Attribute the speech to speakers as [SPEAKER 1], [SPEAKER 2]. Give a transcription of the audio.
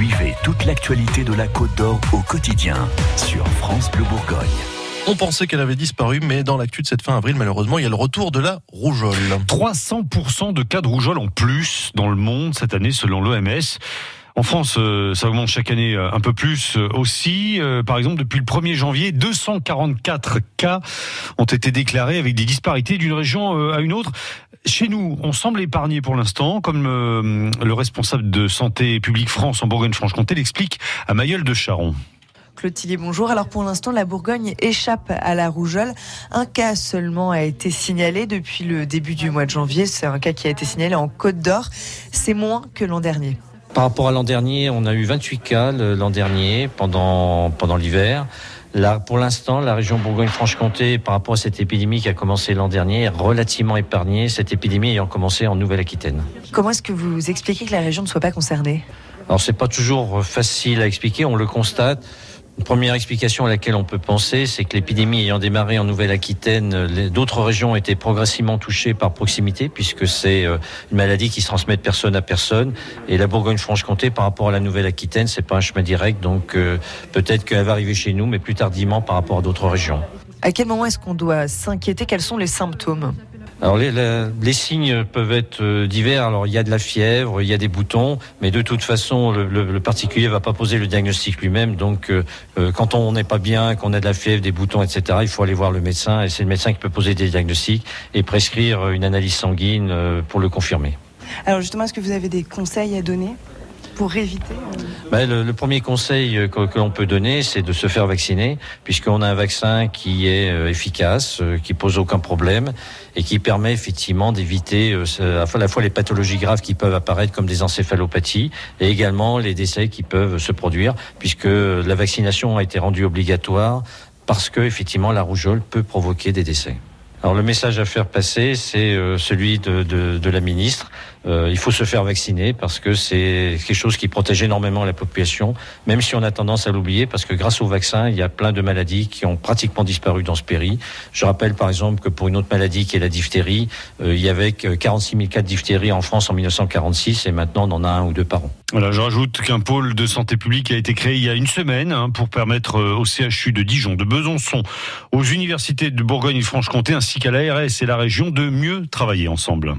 [SPEAKER 1] Suivez toute l'actualité de la Côte d'Or au quotidien sur France Bleu Bourgogne.
[SPEAKER 2] On pensait qu'elle avait disparu, mais dans l'actu de cette fin avril, malheureusement, il y a le retour de la rougeole.
[SPEAKER 3] 300% de cas de rougeole en plus dans le monde cette année, selon l'OMS. En France, euh, ça augmente chaque année euh, un peu plus euh, aussi. Par exemple, depuis le 1er janvier, 244 cas ont été déclarés avec des disparités d'une région à une autre. Chez nous, on semble épargné pour l'instant, comme le responsable de Santé publique France en Bourgogne-Franche-Comté l'explique à Mayol de Charon.
[SPEAKER 4] Clotilde, bonjour. Alors pour l'instant, la Bourgogne échappe à la rougeole. Un cas seulement a été signalé depuis le début du mois de janvier. C'est un cas qui a été signalé en Côte d'Or. C'est moins que l'an dernier.
[SPEAKER 5] Par rapport à l'an dernier, on a eu 28 cas l'an dernier pendant, pendant l'hiver. Là, pour l'instant, la région Bourgogne-Franche-Comté, par rapport à cette épidémie qui a commencé l'an dernier, est relativement épargnée, cette épidémie ayant commencé en Nouvelle-Aquitaine.
[SPEAKER 4] Comment est-ce que vous expliquez que la région ne soit pas concernée?
[SPEAKER 5] Alors, c'est pas toujours facile à expliquer, on le constate. Première explication à laquelle on peut penser, c'est que l'épidémie ayant démarré en Nouvelle-Aquitaine, d'autres régions été progressivement touchées par proximité, puisque c'est euh, une maladie qui se transmet de personne à personne. Et la Bourgogne-Franche-Comté, par rapport à la Nouvelle-Aquitaine, c'est pas un chemin direct, donc euh, peut-être qu'elle va arriver chez nous, mais plus tardivement par rapport à d'autres régions.
[SPEAKER 4] À quel moment est-ce qu'on doit s'inquiéter? Quels sont les symptômes?
[SPEAKER 5] Alors les, signes peuvent être euh, divers. Alors il y a de la fièvre, il y a des boutons, mais de toute façon le, le, le particulier va pas poser le diagnostic lui-même. Donc euh, euh, quand on n'est pas bien, qu'on a de la fièvre, des boutons, etc., il faut aller voir le médecin et c'est le médecin qui peut poser des diagnostics et prescrire une analyse sanguine pour le confirmer.
[SPEAKER 4] Alors justement, est-ce que vous avez des conseils à donner? Euh,
[SPEAKER 5] ben, le, premier conseil euh, que, l'on peut donner, c'est de se faire vacciner, puisqu'on a un vaccin qui est euh, efficace, qui pose aucun problème et qui permet effectivement d'éviter à la fois les pathologies graves qui peuvent apparaître comme des encéphalopathies et également les décès qui peuvent se produire, puisque la vaccination a été rendue obligatoire parce que effectivement la rougeole peut provoquer des décès. Alors le message à faire passer, c'est celui de, de, la ministre euh, il faut se faire vacciner parce que c'est quelque chose qui protège énormément la population, même si on a tendance à l'oublier parce que grâce au vaccin, il y a plein de maladies qui ont pratiquement disparu dans ce péri. Je rappelle par exemple que pour une autre maladie qui est la diphtérie, euh, il y avait 46 000 cas de diphtérie en France en 1946 et maintenant on en a un ou deux par an.
[SPEAKER 3] Voilà, je rajoute qu'un pôle de santé publique a été créé il y a une semaine hein, pour permettre euh, au CHU de Dijon, de Besançon, aux universités de Bourgogne et Franche-Comté ainsi qu'à l'ARS et la région de mieux travailler ensemble.